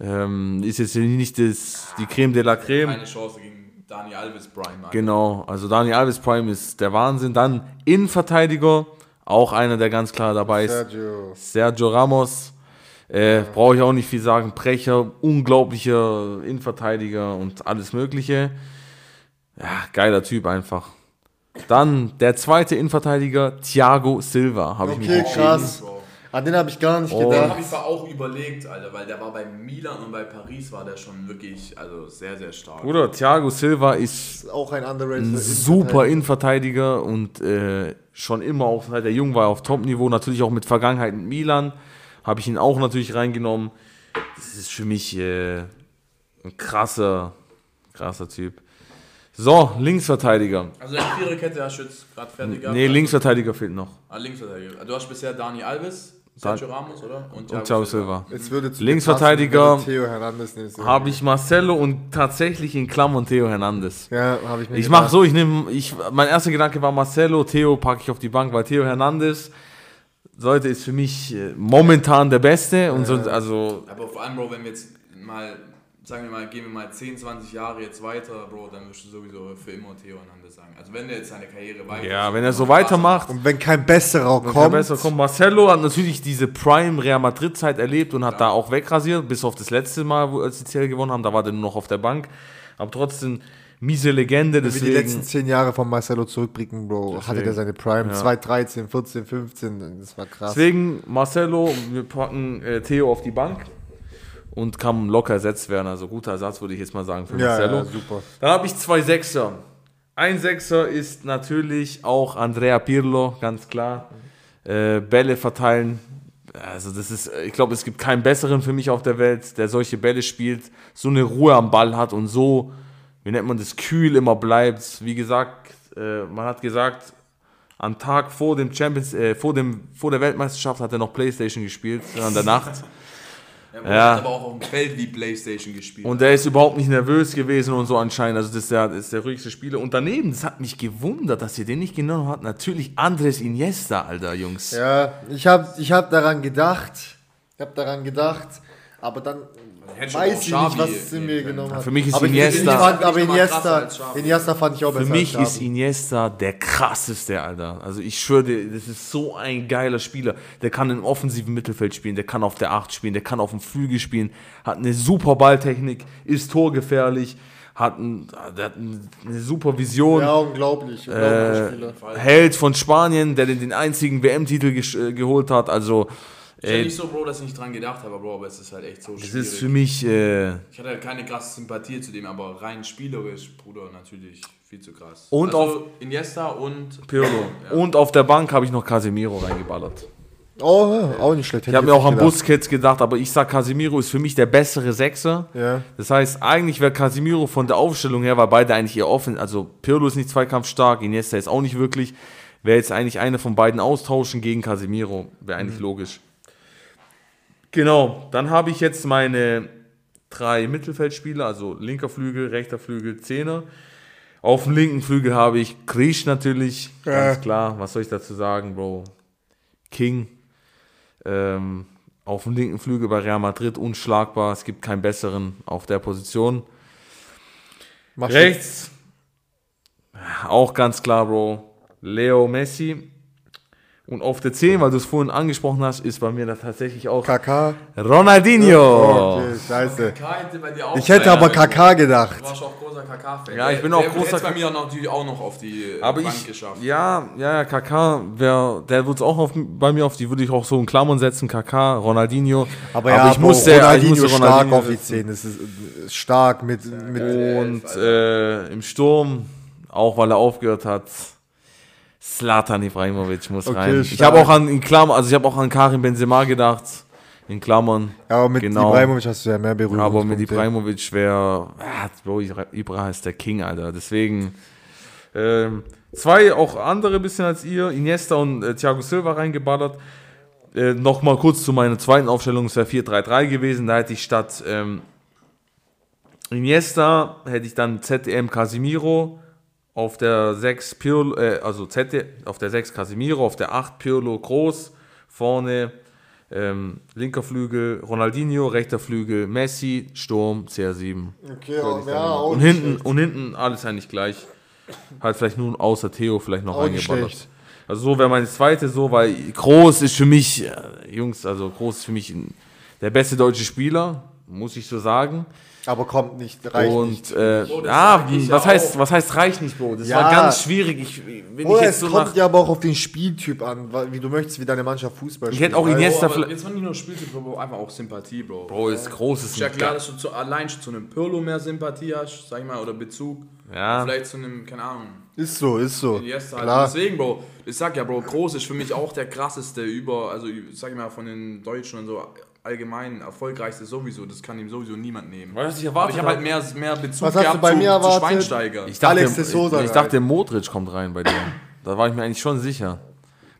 Ähm, ist jetzt nicht das, die Creme de la Creme. Keine Chance gegen Dani Alves Prime. Genau, also Dani Alves Prime ist der Wahnsinn. Dann Innenverteidiger, auch einer, der ganz klar dabei ist. Sergio. Sergio Ramos. Äh, Brauche ich auch nicht viel sagen. Brecher, unglaublicher Innenverteidiger und alles Mögliche. Ja, geiler Typ einfach. Dann der zweite Innenverteidiger, Thiago Silva, habe ich Okay, mir geschrieben. krass. An den habe ich gar nicht Oh. Den gedacht. habe ich auch überlegt, Alter, weil der war bei Milan und bei Paris war der schon wirklich, also sehr, sehr stark. Bruder, Thiago Silva ist Ist auch ein underrated. ein super Innenverteidiger und äh, schon immer auch, seit er jung war, auf Top-Niveau. Natürlich auch mit Vergangenheit in Milan. Habe ich ihn auch natürlich reingenommen. Das ist für mich äh, ein krasser, krasser Typ. So, Linksverteidiger. Also deine Viererkette hast du jetzt gerade fertig gehabt? Nee, Linksverteidiger fehlt noch. Ah, Linksverteidiger. Du hast bisher Dani Alves, Sergio Ramos, oder? Und Und Thiago Silva. Es würde zu Linksverteidiger. Habe ich Marcelo und tatsächlich in Klammern Theo Hernandez. Ja, habe ich mir Ich gedacht. mache so, ich nehme, ich, mein erster Gedanke war Marcelo, Theo packe ich auf die Bank, weil Theo Hernandez, Leute, ist für mich äh, momentan der Beste und so, also Aber vor allem, Bro, wenn wir jetzt mal, sagen wir mal, gehen wir mal 10, 20 Jahre jetzt weiter, Bro, dann wirst du sowieso für immer Theo Hernandez sagen. Also wenn der jetzt seine Karriere weiter... ja, wenn er so weitermacht, Und wenn kein besserer Kommt. kommt, Besser kommt. Marcelo hat natürlich diese Prime Real Madrid Zeit erlebt und hat da auch wegrasiert, bis auf das letzte Mal, wo als die Serie gewonnen haben, da war der nur noch auf der Bank. Aber trotzdem miese Legende, wenn wir die letzten deswegen. zehn Jahre von Marcelo zurückblicken, Bro, hatte der seine Prime. 2013, 14, 15, das war krass. Deswegen Marcelo, wir packen äh, Theo auf die Bank und kann locker ersetzt werden. Also guter Ersatz würde ich jetzt mal sagen für Ja, Marcelo. ja, super. Dann habe ich zwei Sechser. Ein Sechser ist natürlich auch Andrea Pirlo, ganz klar. Äh, Bälle verteilen. Also das ist, ich glaube, es gibt keinen besseren für mich auf der Welt, der solche Bälle spielt, so eine Ruhe am Ball hat und so, wie nennt man das, kühl immer bleibt. Wie gesagt, äh, man hat gesagt, am Tag vor dem Champions, äh, vor dem, vor der Weltmeisterschaft hat er noch Playstation gespielt, an der Nacht. Ja, Ja. hat aber auch auf dem Feld wie Playstation gespielt. Und der ist überhaupt nicht nervös gewesen und so anscheinend. Also das ist der, das ist der ruhigste Spieler. Und daneben, das hat mich gewundert, dass ihr den nicht genommen habt. Natürlich Andres Iniesta, Alter, Jungs. Ja, ich habe ich hab daran gedacht. Ich habe daran gedacht. Aber dann hätte schon weiß ich nicht, was es in nehmen mir genommen hat. für mich ist aber ich- Iniesta- Ich fand, aber ich Iniesta, Xavi. Iniesta fand ich auch Für besser mich als ist. Iniesta der krasseste, Alter. Also ich schwöre dir, das ist so ein geiler Spieler. Der kann im offensiven Mittelfeld spielen, der kann auf der 8 spielen, der kann auf dem Flügel spielen, hat eine super Balltechnik, ist torgefährlich, hat, ein, der hat eine super Vision. Ja, unglaublich. äh, Spieler. Held von Spanien, der den, den einzigen WM-Titel gesch- äh, geholt hat. Also, ist ja äh, nicht so, Bro, dass ich nicht dran gedacht habe, Bro, aber es ist halt echt so das schwierig. ist für mich, äh, ich hatte halt keine krasse Sympathie zu dem, aber rein spielerisch, Bruder, natürlich viel zu krass. Und also Iniesta und Pirlo. Und auf der Bank habe ich noch Casemiro reingeballert. Oh, ja, auch nicht schlecht. Ich habe mir auch an Busquets gedacht, aber ich sag, Casemiro ist für mich der bessere Sechser. Ja. Das heißt, eigentlich wäre Casemiro von der Aufstellung her, weil beide eigentlich eher offen, also Pirlo ist nicht zweikampfstark, Iniesta ist auch nicht wirklich, wäre jetzt eigentlich einer von beiden austauschen gegen Casemiro, wäre eigentlich logisch. Genau, dann habe ich jetzt meine drei Mittelfeldspieler, also linker Flügel, rechter Flügel, Zehner. Auf dem linken Flügel habe ich Krisch natürlich, ganz Ja. klar, was soll ich dazu sagen, Bro? King. Ähm, auf dem linken Flügel bei Real Madrid unschlagbar, es gibt keinen besseren auf der Position. Mach Rechts, auch ganz klar, Bro, Leo Messi. Und auf der 10, weil du es vorhin angesprochen hast, ist bei mir da tatsächlich auch KK. Ronaldinho. Okay, scheiße. KK hätte bei dir auch Ich hätte aber KK gedacht. Du warst auch großer KK-Fan. Ja, ich bin der, auch der großer es bei mir auch natürlich auch noch auf die äh, Aber Bank ich, geschafft. ja, ja, ja, KK, wär, der wird auch auf, bei mir auf, die würde ich auch so in Klammern setzen, KK, Ronaldinho. Aber, ja, ich Bro, musste, ich Ronaldinho musste stark Ronaldinho auf die setzen. 10. Das ist äh, stark mit, mit Und äh, im Sturm, auch weil er aufgehört hat, Slatan Ibrahimovic muss Okay, rein. Ich stark. habe auch an in Klammern, also ich habe auch an Karim Benzema gedacht, in Klammern. ja, aber mit genau. Ibrahimovic hast du ja mehr Berührung. Aber mit Ibrahimovic wäre, ja, Bro, Ibra ist der King, Alter. Deswegen ähm, zwei auch andere bisschen als ihr, Iniesta und äh, Thiago Silva reingeballert. Äh, Nochmal kurz zu meiner zweiten Aufstellung, es wäre 4-3-3 gewesen. Da hätte ich statt ähm, Iniesta hätte ich dann ZDM Casimiro, auf der 6 Pirlo, äh, also ZD, auf der 6 Casimiro, auf der 8 Pirlo Groß, vorne Ähm, linker Flügel Ronaldinho, rechter Flügel Messi, Sturm, CR7. Okay, ja, auch Und hinten, schlecht. und hinten alles eigentlich gleich. Halt vielleicht nur außer Theo vielleicht noch Auch schlecht. Also so wäre meine zweite so, weil Groß ist für mich, äh, Jungs, also Groß ist für mich ein, der beste deutsche Spieler, muss ich so sagen. Aber kommt nicht, reicht und nicht. äh, ja, sag ich was ja heißt, auch. was heißt reicht nicht, Bro? Das Ja. war ganz schwierig. Ich, wenn Oder ich es jetzt so kommt ja aber auch auf den Spieltyp an, wie du möchtest, wie deine Mannschaft Fußball Ich hätte auch Iniesta- vielleicht- jetzt war nicht nur Spieltyp, Bro, einfach auch Sympathie, Bro. Bro, ist groß, ist Ist ja klar, dass du zu, allein schon zu einem Pirlo mehr Sympathie hast, sag ich mal, oder Bezug. Ja. Vielleicht zu einem, keine Ahnung, Ist so, ist so. Iniesta halt. Klar. Und Deswegen, Bro, ich sag ja, Bro, Groß ist für mich auch der krasseste über, also sag ich mal, von den Deutschen und so allgemein erfolgreichste sowieso. Das kann ihm sowieso niemand nehmen. Weißt du, ich Aber erwarte ich habe halt mehr, mehr Bezug Was hast du gehabt bei zu, mir zu erwartet? Schweinsteiger. Ich dachte, Alex de ich, ich dachte, Modric kommt rein bei dir. da war ich mir eigentlich schon sicher.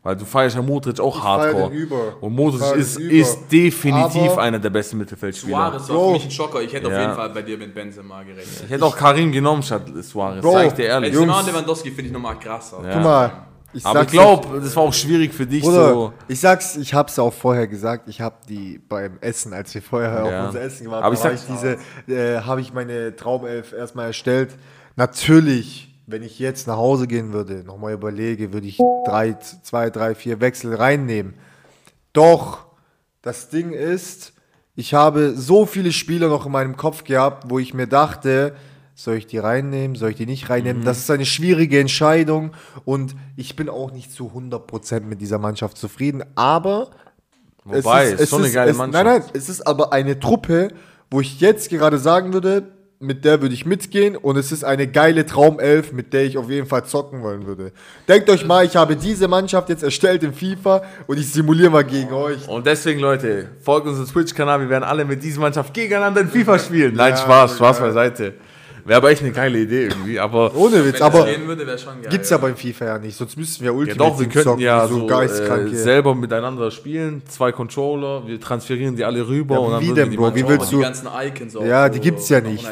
Weil du feierst ja Modric auch feier hardcore. den über. Und Ich Modric ist, den über. ist definitiv Aber- einer der besten Mittelfeldspieler. Suarez war Bro. für mich ein Schocker. Ich hätte auf Ja. jeden Fall bei dir mit Benzema gerechnet. Ich hätte auch Karim genommen statt Suarez, Bro, sag ich dir ehrlich. Benzema und Lewandowski finde ich nochmal krasser. Ja. Guck mal, ich Aber ich glaube, das war auch schwierig für dich Bruder, so. ich sag's, ich hab's auch vorher gesagt, ich hab die beim Essen, als wir vorher Ja. auf unser Essen Aber haben, habe ich diese, äh, habe ich meine Traumelf erstmal erstellt. Natürlich, wenn ich jetzt nach Hause gehen würde, nochmal überlege, würde ich drei, zwei, drei, vier Wechsel reinnehmen. Doch, das Ding ist, ich habe so viele Spieler noch in meinem Kopf gehabt, wo ich mir dachte, soll ich die reinnehmen, soll ich die nicht Mhm. reinnehmen? Das ist eine schwierige Entscheidung und ich bin auch nicht zu 100% mit dieser Mannschaft zufrieden, aber Wobei, ist, schon eine geile es, Mannschaft. Nein, nein, es ist aber eine Truppe, wo ich jetzt gerade sagen würde, mit der würde ich mitgehen und es ist eine geile Traumelf, mit der ich auf jeden Fall zocken wollen würde. Denkt euch mal, ich habe diese Mannschaft jetzt erstellt in FIFA und ich simuliere mal gegen euch. Und deswegen, Leute, folgt unserem Twitch-Kanal. Wir werden alle mit dieser Mannschaft gegeneinander in FIFA spielen. Nein, Ja, Spaß, Spaß geil. beiseite. Wäre aber echt eine geile Idee irgendwie. Aber Ohne Witz, das aber gehen würde, wäre schon geil. gibt's ja beim FIFA ja nicht, sonst müssten wir ja, Ultimate doch, wir Team könnten zocken, ja so geistkranke. äh, selber miteinander spielen. Zwei Controller, wir transferieren die alle rüber. Ja, und dann wie würden denn, Bro? Wie willst machen. die du- ganzen Icons auch. Ja, so, die gibt's ja nicht.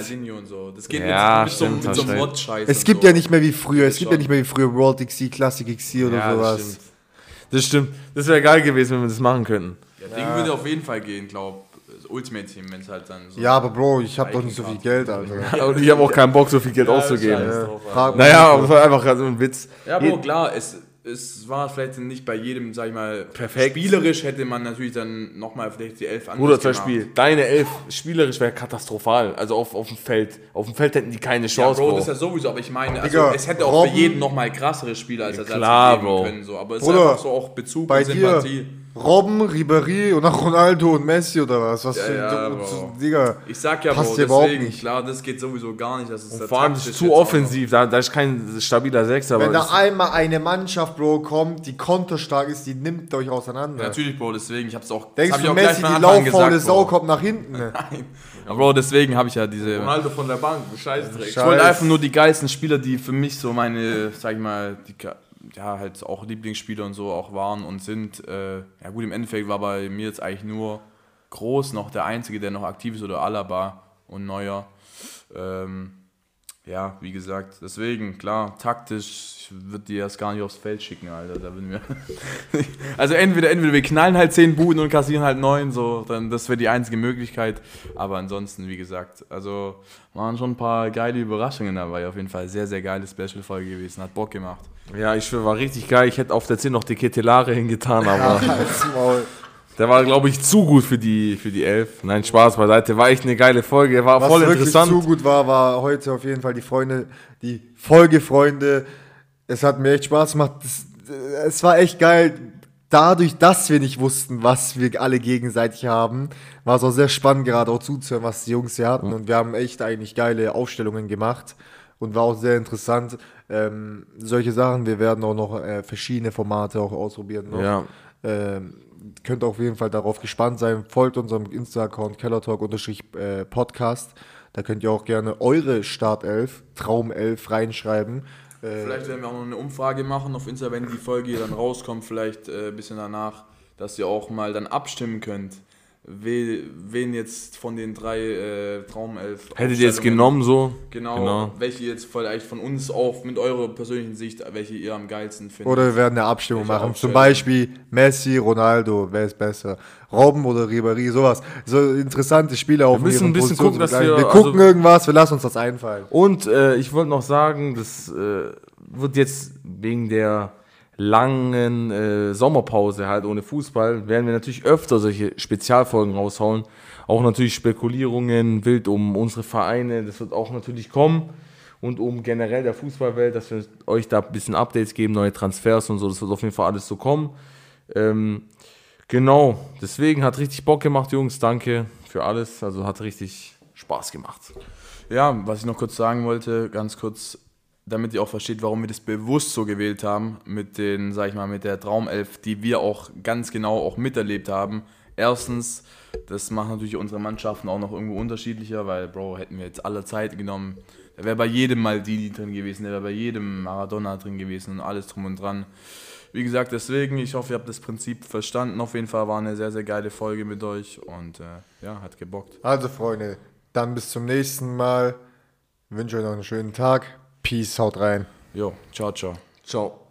So. Das geht Ja, mit, mit, so, stimmt, mit so einem. Mod-Scheiß. Es gibt so. ja nicht mehr wie früher, es gibt ja nicht mehr wie früher World XC, Classic XC oder Ja, sowas. das stimmt. Das stimmt. Das wäre geil gewesen, wenn wir das machen könnten. Ja, Ding würde auf jeden Fall gehen, glaub. Ultimate Team, wenn es halt dann so. Ja, aber Bro, ich habe doch nicht so viel. Geld, Alter. Und ich habe auch keinen Bock, so viel Geld Ja, auszugeben. Ja, mal. Naja, aber das war einfach gerade so ein Witz. Ja, Bro, klar, es, es war vielleicht nicht bei jedem, sag ich mal, Perfekt. Spielerisch hätte man natürlich dann nochmal vielleicht die Elf anders Bruder, zum. Beispiel, deine Elf spielerisch wäre katastrophal. Also auf, auf dem Feld. Auf dem Feld hätten die keine Ja, Chance, Bro, Bro. das ist ja sowieso, aber ich meine, also Digga, es hätte auch Robben- für jeden nochmal krassere Spieler als Ersatz Klar, geben Bro. können. So. Aber es Bruder, ist einfach so auch Bezug Bei und dir, Sympathie. Robben, Ribéry und auch Ronaldo und Messi oder was? Was für ja, du- Bro. Digga. Ich sag ja, Passt Bro, deswegen, nicht. klar, das geht sowieso gar nicht. Das ist der Vor allem ist zu offensiv. Da, da ist kein stabiler Sechser. Wenn Aber da einmal eine Mannschaft, Bro, kommt, die konterstark ist, die nimmt euch auseinander. Natürlich, Bro, deswegen, ich hab's auch. Denkst du, auch Messi, die lauffaule Sau, kommt nach hinten? Ja, Bro, deswegen habe ich ja diese. Ronaldo von der Bank, Scheißdreck. Ich wollte Scheiß. einfach nur die geilsten Spieler, die für mich so meine, sag ich mal, die, ja, halt auch Lieblingsspieler und so auch waren und sind. Äh, ja gut, im Endeffekt war bei mir jetzt eigentlich nur Groß noch der Einzige, der noch aktiv ist oder Alaba und Neuer. Ähm, ja, wie gesagt, deswegen, klar, taktisch, ich würde die erst gar nicht aufs Feld schicken, Alter. Da würden wir also entweder, entweder wir knallen halt 10 Buden und kassieren halt 9, so, dann das wäre die einzige Möglichkeit. Aber ansonsten, wie gesagt, also waren schon ein paar geile Überraschungen dabei. Auf jeden Fall sehr, sehr geile Special-Folge gewesen. Hat Bock gemacht. Ja, ich schwöre, war richtig geil. Ich hätte auf der 10 noch die Ketelare hingetan, aber. der war, glaube ich, zu gut für die, für die Elf. Nein, Spaß beiseite. War echt eine geile Folge. War Was voll wirklich interessant. zu gut war, war heute auf jeden Fall die Freunde, die Folgefreunde. Es hat mir echt Spaß gemacht. Das, äh, es war echt geil. Dadurch, dass wir nicht wussten, was wir alle gegenseitig haben, war es auch sehr spannend, gerade auch zuzuhören, was die Jungs hier hatten. Und wir haben echt eigentlich geile Aufstellungen gemacht und war auch sehr interessant. Ähm, solche Sachen, wir werden auch noch äh, verschiedene Formate auch ausprobieren. Noch. Ja. Ähm, könnt auf jeden Fall darauf gespannt sein. Folgt unserem Insta-Account kellertalk-podcast. Da könnt ihr auch gerne eure Startelf, Traumelf reinschreiben. Äh, Vielleicht werden wir auch noch eine Umfrage machen auf Insta, wenn die Folge dann rauskommt, vielleicht äh, ein bisschen danach, dass ihr auch mal dann abstimmen könnt. We, wen jetzt von den drei äh, Traumelf. Hättet ihr jetzt genommen so? Genau, Genau. welche jetzt vielleicht von uns auf, mit eurer persönlichen Sicht, welche ihr am geilsten findet. Oder wir werden eine Abstimmung Welche machen. Zum? Beispiel Messi, Ronaldo, wer ist besser? Robben oder Ribéry, sowas. So interessante Spiele auf müssen ihren ein bisschen Positionen gucken, dass wir- wir gucken also- irgendwas, wir lassen uns das einfallen. Und äh, ich wollte noch sagen, das äh, wird jetzt wegen der langen äh, Sommerpause halt ohne Fußball, werden wir natürlich öfter solche Spezialfolgen raushauen. Auch natürlich Spekulierungen, wild um unsere Vereine, das wird auch natürlich kommen. Und um generell der Fußballwelt, dass wir euch da ein bisschen Updates geben, neue Transfers und so, das wird auf jeden Fall alles so kommen. Ähm, genau, deswegen hat richtig Bock gemacht, Jungs. Danke für alles. Also hat richtig Spaß gemacht. Ja, was ich noch kurz sagen wollte, ganz kurz, damit ihr auch versteht, warum wir das bewusst so gewählt haben, mit den, sag ich mal, mit der Traumelf, die wir auch ganz genau auch miterlebt haben. Erstens, das macht natürlich unsere Mannschaften auch noch irgendwo unterschiedlicher, weil, Bro, hätten wir jetzt alle Zeit genommen, da wäre bei jedem Maldini drin gewesen, der wäre bei jedem Maradona drin gewesen und alles drum und dran. Wie gesagt, deswegen, ich hoffe, ihr habt das Prinzip verstanden. Auf jeden Fall war eine sehr, sehr geile Folge mit euch und äh, ja, hat gebockt. Also, Freunde, dann bis zum nächsten Mal. wünsche euch noch einen schönen Tag. Peace, haut rein. Jo, ciao, ciao. Ciao.